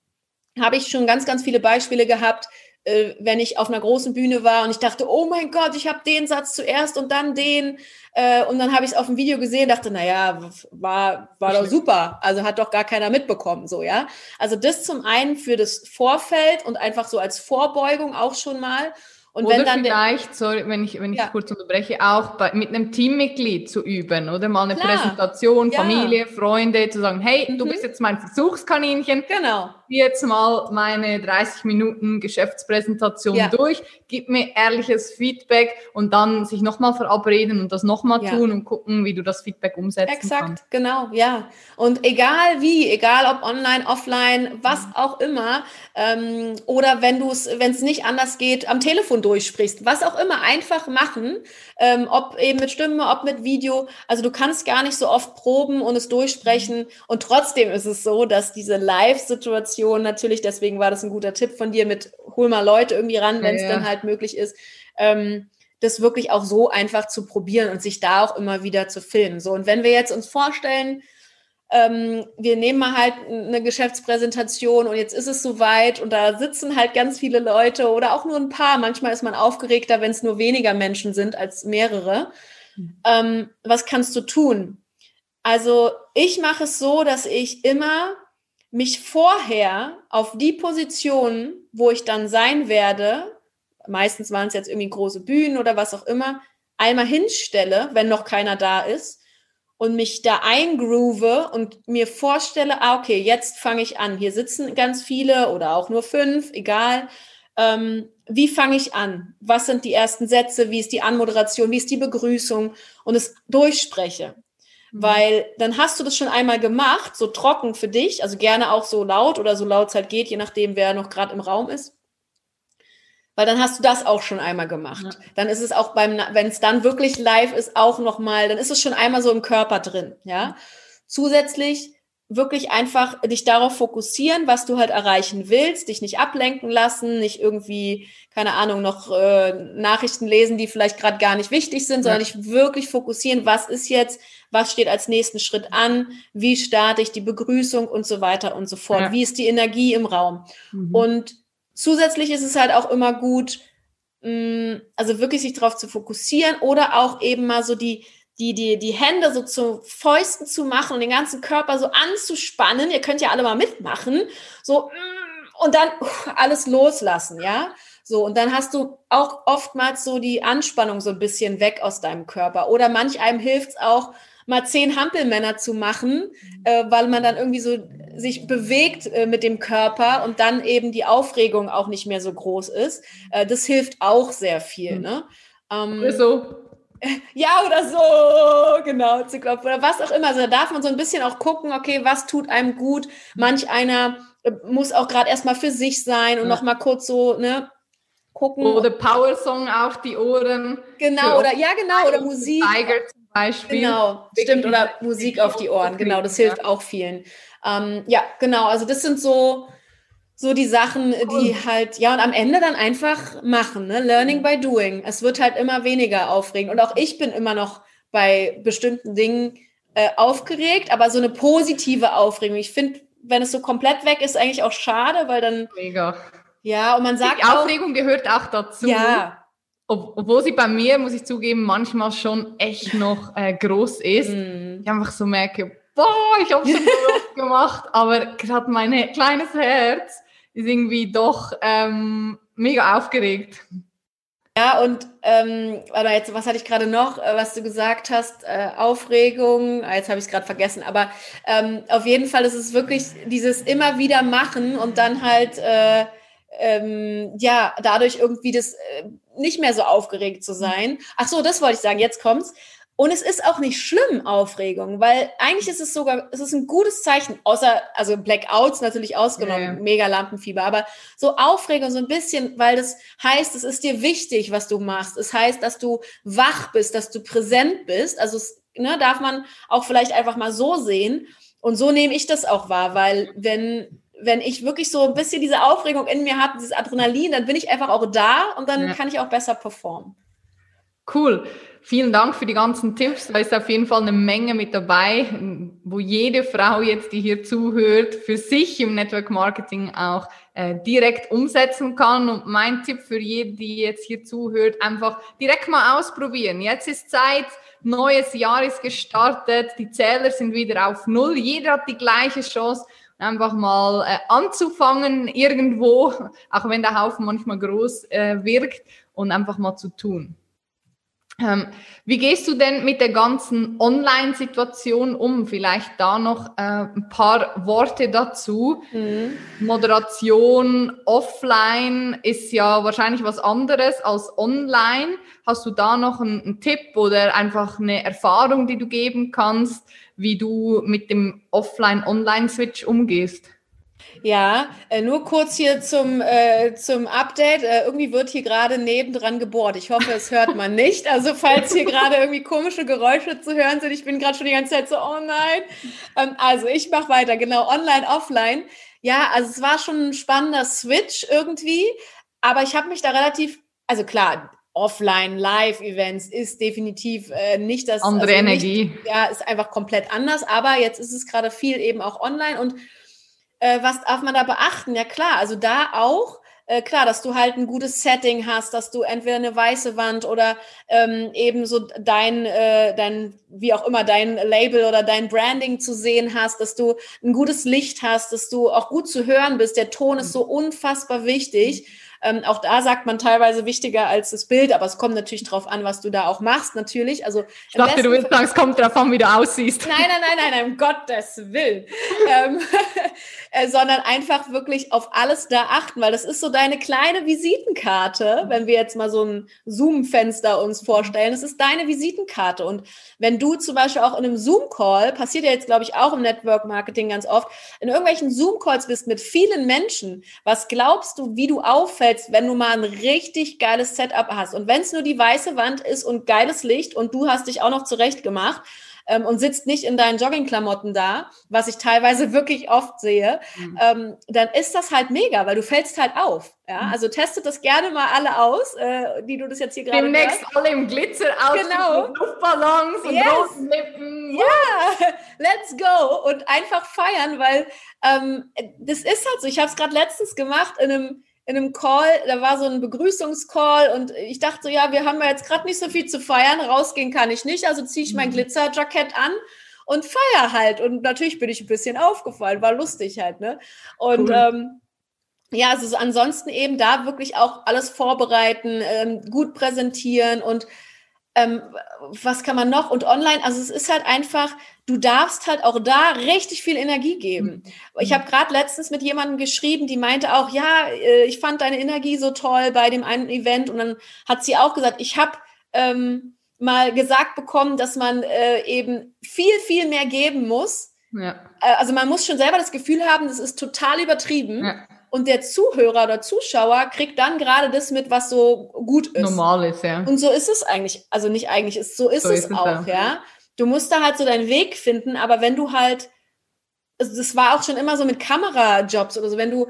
S2: habe ich schon ganz, ganz viele Beispiele gehabt, äh, wenn ich auf einer großen Bühne war und ich dachte, oh mein Gott, ich habe den Satz zuerst und dann den. Äh, und dann habe ich es auf dem Video gesehen, dachte, naja, war, war doch super. Also hat doch gar keiner mitbekommen, so, ja. Also das zum einen für das Vorfeld und einfach so als Vorbeugung auch schon mal.
S1: Und oder wenn dann vielleicht, sorry, wenn ich, wenn ich ja. kurz unterbreche, auch bei, mit einem Teammitglied zu üben oder mal eine Klar. Präsentation, Familie, ja. Freunde, zu sagen, hey, mhm. du bist jetzt mein Versuchskaninchen.
S2: Genau
S1: jetzt mal meine 30 Minuten Geschäftspräsentation ja. durch, gib mir ehrliches Feedback und dann sich nochmal verabreden und das nochmal ja. tun und gucken, wie du das Feedback umsetzen
S2: Exakt,
S1: kannst.
S2: genau, ja. Und egal wie, egal ob online, offline, was mhm. auch immer, ähm, oder wenn du es, wenn es nicht anders geht, am Telefon durchsprichst, was auch immer, einfach machen, ähm, ob eben mit Stimme, ob mit Video. Also du kannst gar nicht so oft proben und es durchsprechen mhm. und trotzdem ist es so, dass diese Live-Situation Situation natürlich, deswegen war das ein guter Tipp von dir mit hol mal Leute irgendwie ran, wenn es ja, ja. dann halt möglich ist. Ähm, das wirklich auch so einfach zu probieren und sich da auch immer wieder zu filmen. So, und wenn wir jetzt uns vorstellen, ähm, wir nehmen mal halt eine Geschäftspräsentation und jetzt ist es soweit und da sitzen halt ganz viele Leute oder auch nur ein paar. Manchmal ist man aufgeregter, wenn es nur weniger Menschen sind als mehrere. Mhm. Ähm, was kannst du tun? Also ich mache es so, dass ich immer mich vorher auf die Position, wo ich dann sein werde, meistens waren es jetzt irgendwie große Bühnen oder was auch immer, einmal hinstelle, wenn noch keiner da ist und mich da eingroove und mir vorstelle, ah, okay, jetzt fange ich an. Hier sitzen ganz viele oder auch nur fünf, egal. Ähm, wie fange ich an? Was sind die ersten Sätze? Wie ist die Anmoderation? Wie ist die Begrüßung? Und es durchspreche. Mhm. Weil dann hast du das schon einmal gemacht, so trocken für dich, also gerne auch so laut oder so laut es halt geht, je nachdem, wer noch gerade im Raum ist. Weil dann hast du das auch schon einmal gemacht. Ja. Dann ist es auch beim, wenn es dann wirklich live ist, auch nochmal, dann ist es schon einmal so im Körper drin, ja. Zusätzlich wirklich einfach dich darauf fokussieren, was du halt erreichen willst, dich nicht ablenken lassen, nicht irgendwie, keine Ahnung, noch äh, Nachrichten lesen, die vielleicht gerade gar nicht wichtig sind, sondern dich wirklich fokussieren, was ist jetzt, was steht als nächsten Schritt an, wie starte ich die Begrüßung und so weiter und so fort, ja. wie ist die Energie im Raum. Mhm. Und zusätzlich ist es halt auch immer gut, mh, mm, also wirklich sich darauf zu fokussieren oder auch eben mal so die die, die, die Hände so zu Fäusten zu machen und den ganzen Körper so anzuspannen. Ihr könnt ja alle mal mitmachen. So, mm, und dann alles loslassen, ja. So, und dann hast du auch oftmals so die Anspannung so ein bisschen weg aus deinem Körper. Oder manch einem hilft es auch, mal zehn Hampelmänner zu machen, mhm. äh, weil man dann irgendwie so sich bewegt äh, mit dem Körper und dann eben die Aufregung auch nicht mehr so groß ist. Äh, das hilft auch sehr viel. Mhm. Ne?
S1: Ähm, so (laughs)
S2: ja oder so, genau, zu klopfen oder was auch immer. Also da darf man so ein bisschen auch gucken, okay, was tut einem gut. Manch einer äh, muss auch gerade erstmal für sich sein und ja. noch kurz so, ne, gucken.
S1: Oder Power-Song auf die Ohren.
S2: Genau, oder ja, genau, oder Musik.
S1: Tiger zum Beispiel.
S2: Genau, stimmt, oder Musik auf die Ohren, genau, das hilft auch vielen. Ähm, ja, genau, also das sind so, so die Sachen, die halt, ja, und am Ende dann einfach machen, ne? Learning by doing. Es wird halt immer weniger aufregend. Und auch ich bin immer noch bei bestimmten Dingen äh, aufgeregt, aber so eine positive Aufregung. Ich finde, wenn es so komplett weg ist, eigentlich auch schade, weil dann.
S1: Mega.
S2: Ja, und man sagt.
S1: Die Aufregung auch, gehört auch dazu.
S2: Ja.
S1: Ob, obwohl sie bei mir, muss ich zugeben, manchmal schon echt noch äh, groß ist. Mm. Ich einfach so merke, boah, ich habe schon so (laughs) oft gemacht, aber gerade mein kleines Herz ist irgendwie doch ähm, mega aufgeregt.
S2: Ja, und ähm, warte, jetzt, was hatte ich gerade noch, äh, was du gesagt hast? Äh, Aufregung, ah, jetzt habe ich es gerade vergessen, aber ähm, auf jeden Fall ist es wirklich dieses immer wieder machen und dann halt äh, ähm, ja dadurch irgendwie das äh, nicht mehr so aufgeregt zu sein. Ach so, das wollte ich sagen. Jetzt kommt's. Und es ist auch nicht schlimm, Aufregung, weil eigentlich ist es sogar, es ist ein gutes Zeichen, außer, also Blackouts natürlich ausgenommen, ja. mega Lampenfieber, aber so Aufregung so ein bisschen, weil das heißt, es ist dir wichtig, was du machst. Es heißt, dass du wach bist, dass du präsent bist. Also ne, darf man auch vielleicht einfach mal so sehen. Und so nehme ich das auch wahr, weil wenn, wenn ich wirklich so ein bisschen diese Aufregung in mir habe, dieses Adrenalin, dann bin ich einfach auch da und dann ja. kann ich auch besser performen.
S1: Cool. Vielen Dank für die ganzen Tipps. Da ist auf jeden Fall eine Menge mit dabei, wo jede Frau jetzt, die hier zuhört, für sich im Network Marketing auch äh, direkt umsetzen kann. Und mein Tipp für jede, die jetzt hier zuhört, einfach direkt mal ausprobieren. Jetzt ist Zeit, neues Jahr ist gestartet, die Zähler sind wieder auf Null. Jeder hat die gleiche Chance einfach mal äh, anzufangen irgendwo, auch wenn der Haufen manchmal groß äh, wirkt und einfach mal zu tun. Ähm, wie gehst du denn mit der ganzen Online-Situation um? Vielleicht da noch äh, ein paar Worte dazu. Mhm. Moderation offline ist ja wahrscheinlich was anderes als online. Hast du da noch einen, einen Tipp oder einfach eine Erfahrung, die du geben kannst, wie du mit dem Offline-Online-Switch umgehst?
S2: Ja, äh, nur kurz hier zum, äh, zum Update. Äh, irgendwie wird hier gerade nebendran gebohrt. Ich hoffe, es hört man nicht. Also falls hier gerade irgendwie komische Geräusche zu hören sind, ich bin gerade schon die ganze Zeit so, oh nein. Ähm, also ich mache weiter, genau, online, offline. Ja, also es war schon ein spannender Switch irgendwie, aber ich habe mich da relativ, also klar, Offline, Live-Events ist definitiv äh, nicht das.
S1: Andere also nicht, Energie.
S2: Ja, ist einfach komplett anders, aber jetzt ist es gerade viel eben auch online und äh, was darf man da beachten? Ja klar, also da auch äh, klar, dass du halt ein gutes Setting hast, dass du entweder eine weiße Wand oder ähm, eben so dein, äh, dein, wie auch immer, dein Label oder dein Branding zu sehen hast, dass du ein gutes Licht hast, dass du auch gut zu hören bist. Der Ton ist so unfassbar wichtig. Ähm, auch da sagt man teilweise wichtiger als das Bild, aber es kommt natürlich drauf an, was du da auch machst, natürlich. Also
S1: ich dachte, du willst sagen, es kommt drauf an, wie du aussiehst.
S2: Nein, nein, nein, nein, nein, um Gottes Willen. (laughs) ähm, (laughs) äh, sondern einfach wirklich auf alles da achten, weil das ist so deine kleine Visitenkarte, wenn wir jetzt mal so ein Zoom-Fenster uns vorstellen. Das ist deine Visitenkarte. Und wenn du zum Beispiel auch in einem Zoom-Call, passiert ja jetzt, glaube ich, auch im Network-Marketing ganz oft, in irgendwelchen Zoom-Calls bist mit vielen Menschen, was glaubst du, wie du auffällst, wenn du mal ein richtig geiles Setup hast. Und wenn es nur die weiße Wand ist und geiles Licht und du hast dich auch noch zurecht gemacht ähm, und sitzt nicht in deinen Joggingklamotten da, was ich teilweise wirklich oft sehe, mhm. ähm, dann ist das halt mega, weil du fällst halt auf. Ja, mhm. also testet das gerne mal alle aus, äh, die du das jetzt hier gerade
S1: Demnächst alle im Glitzer aus,
S2: genau.
S1: Luftballons und
S2: yes. roten Lippen. Ja, (laughs) let's go und einfach feiern, weil ähm, das ist halt so. Ich habe es gerade letztens gemacht in einem in einem Call, da war so ein Begrüßungscall und ich dachte so, ja, wir haben ja jetzt gerade nicht so viel zu feiern, rausgehen kann ich nicht, also ziehe ich mein mhm. Glitzerjackett an und feier halt. Und natürlich bin ich ein bisschen aufgefallen, war lustig halt, ne? Und cool. ähm, ja, also ansonsten eben da wirklich auch alles vorbereiten, ähm, gut präsentieren und ähm, was kann man noch? Und online, also es ist halt einfach, du darfst halt auch da richtig viel Energie geben. Mhm. Ich habe gerade letztens mit jemandem geschrieben, die meinte auch, ja, äh, ich fand deine Energie so toll bei dem einen Event. Und dann hat sie auch gesagt, ich habe ähm, mal gesagt bekommen, dass man äh, eben viel, viel mehr geben muss. Ja. Äh, also man muss schon selber das Gefühl haben, das ist total übertrieben. Ja. Und der Zuhörer oder Zuschauer kriegt dann gerade das mit, was so gut ist.
S1: Normal ist, ja.
S2: Und so ist es eigentlich. Also nicht eigentlich, ist, so ist so es ist auch, es ja. Du musst da halt so deinen Weg finden, aber wenn du halt, also das war auch schon immer so mit Kamerajobs oder so, wenn du,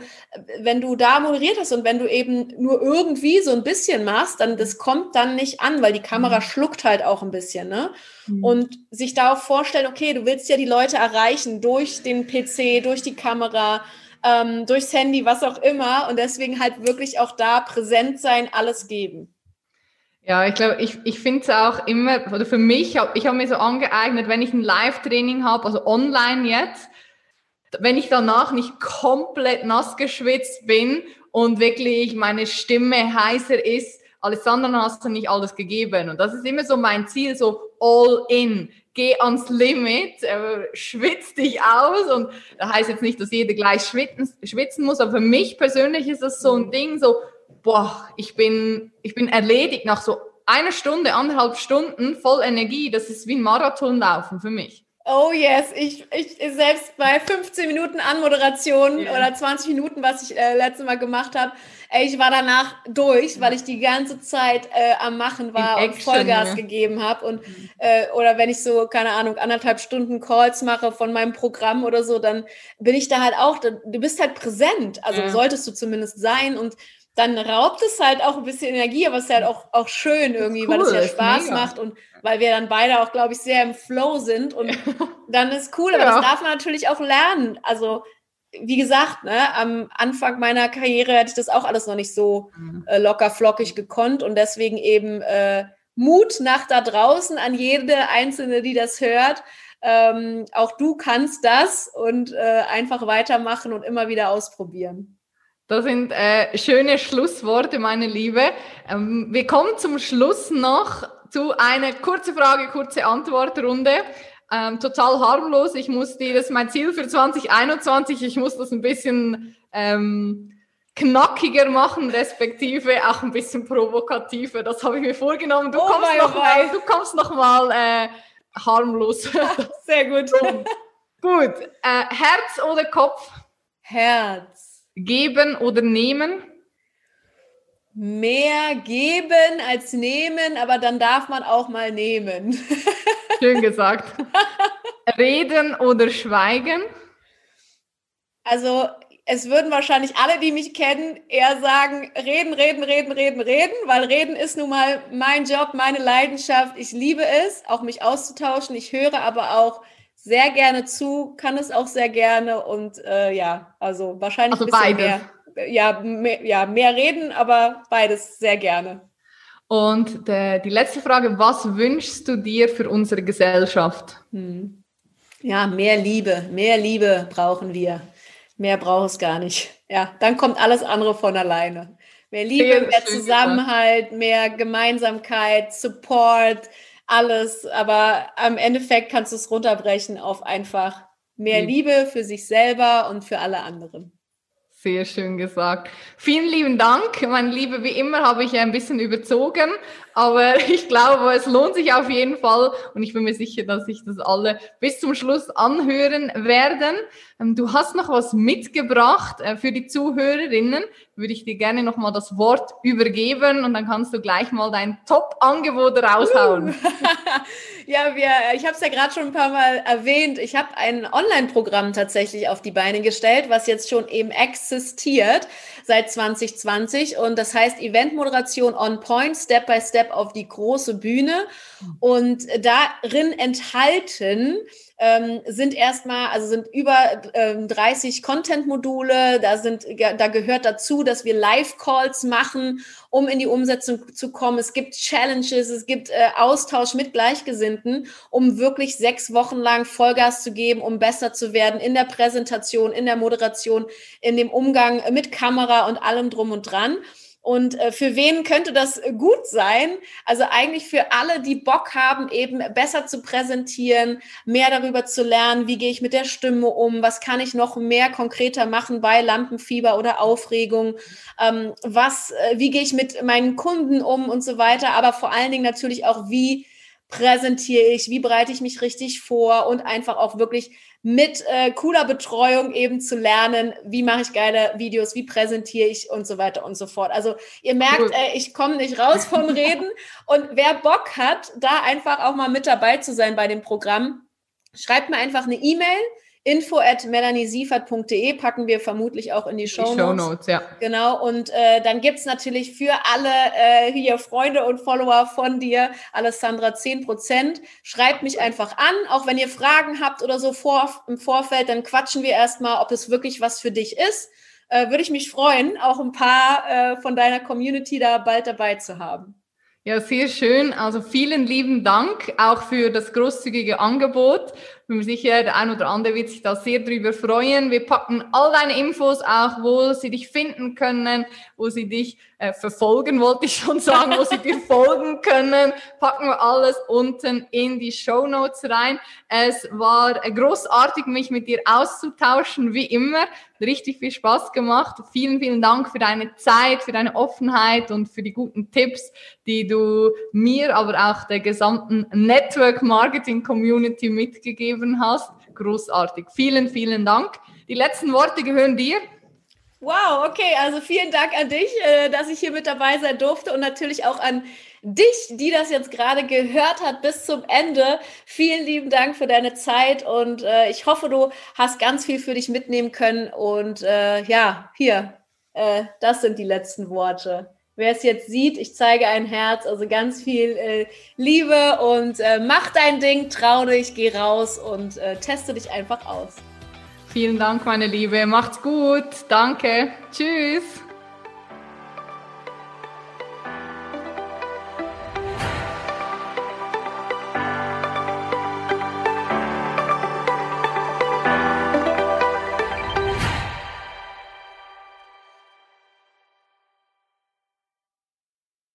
S2: wenn du da moderiert hast und wenn du eben nur irgendwie so ein bisschen machst, dann das kommt dann nicht an, weil die Kamera mhm. schluckt halt auch ein bisschen, ne? Mhm. Und sich da auch vorstellen, okay, du willst ja die Leute erreichen durch den PC, durch die Kamera, ähm, durchs Handy, was auch immer. Und deswegen halt wirklich auch da präsent sein, alles geben.
S1: Ja, ich glaube, ich, ich finde es auch immer, oder für mich, ich habe mir so angeeignet, wenn ich ein Live-Training habe, also online jetzt, wenn ich danach nicht komplett nass geschwitzt bin und wirklich meine Stimme heißer ist, Alessandra, hast du nicht alles gegeben. Und das ist immer so mein Ziel, so all in geh ans Limit, äh, schwitz dich aus und da heißt jetzt nicht, dass jeder gleich schwitzen, schwitzen muss, aber für mich persönlich ist das so ein Ding, so, boah, ich bin, ich bin erledigt nach so einer Stunde, anderthalb Stunden voll Energie, das ist wie ein Marathon laufen für mich.
S2: Oh yes, ich, ich selbst bei 15 Minuten Anmoderation yeah. oder 20 Minuten, was ich äh, letztes Mal gemacht habe, ich war danach durch, weil ich die ganze Zeit äh, am Machen war In und Action, Vollgas ja. gegeben habe. Und mhm. äh, oder wenn ich so, keine Ahnung, anderthalb Stunden Calls mache von meinem Programm oder so, dann bin ich da halt auch, du bist halt präsent. Also ja. solltest du zumindest sein und dann raubt es halt auch ein bisschen Energie, aber es ist halt auch, auch schön irgendwie, cool, weil es ja Spaß macht und weil wir dann beide auch, glaube ich, sehr im Flow sind und (laughs) dann ist cool, aber ja. das darf man natürlich auch lernen. Also, wie gesagt, ne, am Anfang meiner Karriere hätte ich das auch alles noch nicht so mhm. äh, locker flockig gekonnt und deswegen eben äh, Mut nach da draußen an jede Einzelne, die das hört. Ähm, auch du kannst das und äh, einfach weitermachen und immer wieder ausprobieren.
S1: Das sind äh, schöne Schlussworte, meine Liebe. Ähm, wir kommen zum Schluss noch zu einer kurze Frage, kurze Antwortrunde. Ähm, total harmlos. Ich muss dir, das ist mein Ziel für 2021, ich muss das ein bisschen ähm, knackiger machen, respektive auch ein bisschen provokativer. Das habe ich mir vorgenommen. Du oh kommst noch mal, du kommst noch mal äh, harmlos. (laughs)
S2: Sehr gut.
S1: gut. Äh, Herz oder Kopf?
S2: Herz.
S1: Geben oder nehmen?
S2: Mehr geben als nehmen, aber dann darf man auch mal nehmen. (laughs)
S1: Schön gesagt. Reden oder schweigen?
S2: Also es würden wahrscheinlich alle, die mich kennen, eher sagen, reden, reden, reden, reden, reden, weil reden ist nun mal mein Job, meine Leidenschaft. Ich liebe es, auch mich auszutauschen. Ich höre aber auch sehr gerne zu, kann es auch sehr gerne und äh, ja, also wahrscheinlich
S1: also ein bisschen beides. mehr.
S2: ja, mehr, ja, mehr reden, aber beides sehr gerne.
S1: Und der, die letzte Frage, was wünschst du dir für unsere Gesellschaft? Hm.
S2: Ja, mehr Liebe, mehr Liebe brauchen wir. Mehr braucht es gar nicht. Ja, dann kommt alles andere von alleine. Mehr Liebe, mehr Zusammenhalt, mehr Gemeinsamkeit, Support, alles. Aber am Endeffekt kannst du es runterbrechen auf einfach mehr Liebe für sich selber und für alle anderen.
S1: Sehr schön gesagt. Vielen lieben Dank. Meine Liebe, wie immer habe ich ein bisschen überzogen, aber (laughs) ich glaube, es lohnt sich auf jeden Fall und ich bin mir sicher, dass sich das alle bis zum Schluss anhören werden. Ähm, du hast noch was mitgebracht äh, für die Zuhörerinnen. Würde ich dir gerne nochmal das Wort übergeben und dann kannst du gleich mal dein Top-Angebot raushauen. (laughs)
S2: ja, wir, ich habe es ja gerade schon ein paar Mal erwähnt. Ich habe ein Online-Programm tatsächlich auf die Beine gestellt, was jetzt schon eben existiert seit 2020 und das heißt Eventmoderation on Point, Step by Step auf die große Bühne. Und darin enthalten ähm, sind erstmal, also sind über ähm, 30 Content-Module. Da sind, da gehört dazu, dass wir Live-Calls machen, um in die Umsetzung zu kommen. Es gibt Challenges, es gibt äh, Austausch mit Gleichgesinnten, um wirklich sechs Wochen lang Vollgas zu geben, um besser zu werden in der Präsentation, in der Moderation, in dem Umgang mit Kamera und allem drum und dran. Und äh, für wen könnte das gut sein? Also eigentlich für alle, die Bock haben, eben besser zu präsentieren, mehr darüber zu lernen, wie gehe ich mit der Stimme um, was kann ich noch mehr konkreter machen bei Lampenfieber oder Aufregung, ähm, was, äh, wie gehe ich mit meinen Kunden um und so weiter, aber vor allen Dingen natürlich auch, wie präsentiere ich, wie bereite ich mich richtig vor und einfach auch wirklich mit äh, cooler Betreuung eben zu lernen, wie mache ich geile Videos, wie präsentiere ich und so weiter und so fort. Also ihr merkt, äh, ich komme nicht raus (laughs) vom Reden. Und wer Bock hat, da einfach auch mal mit dabei zu sein bei dem Programm, schreibt mir einfach eine E-Mail Info at melaniesiefert.de packen wir vermutlich auch in die Show Notes. Show Notes ja. Genau. Und äh, dann gibt's natürlich für alle äh, hier Freunde und Follower von dir, Alessandra, zehn Prozent. Schreibt mich einfach an, auch wenn ihr Fragen habt oder so vor, im Vorfeld, dann quatschen wir erstmal, ob es wirklich was für dich ist. Äh, Würde ich mich freuen, auch ein paar äh, von deiner Community da bald dabei zu haben.
S1: Ja, sehr schön. Also vielen lieben Dank auch für das großzügige Angebot. Ich bin mir sicher, der ein oder andere wird sich da sehr drüber freuen. Wir packen all deine Infos auch, wo sie dich finden können, wo sie dich äh, verfolgen, wollte ich schon sagen, wo sie dir (laughs) folgen können. Packen wir alles unten in die Show Notes rein. Es war großartig, mich mit dir auszutauschen, wie immer. Richtig viel Spaß gemacht. Vielen, vielen Dank für deine Zeit, für deine Offenheit und für die guten Tipps, die du mir, aber auch der gesamten Network Marketing Community mitgegeben hast. Großartig. Vielen, vielen Dank. Die letzten Worte gehören dir.
S2: Wow, okay, also vielen Dank an dich, äh, dass ich hier mit dabei sein durfte und natürlich auch an dich, die das jetzt gerade gehört hat bis zum Ende. Vielen lieben Dank für deine Zeit und äh, ich hoffe, du hast ganz viel für dich mitnehmen können. Und äh, ja, hier, das sind die letzten Worte. Wer es jetzt sieht, ich zeige ein Herz, also ganz viel äh, Liebe und äh, mach dein Ding, trau dich, geh raus und teste dich einfach aus.
S1: Vielen Dank, meine Liebe. Macht's gut. Danke. Tschüss.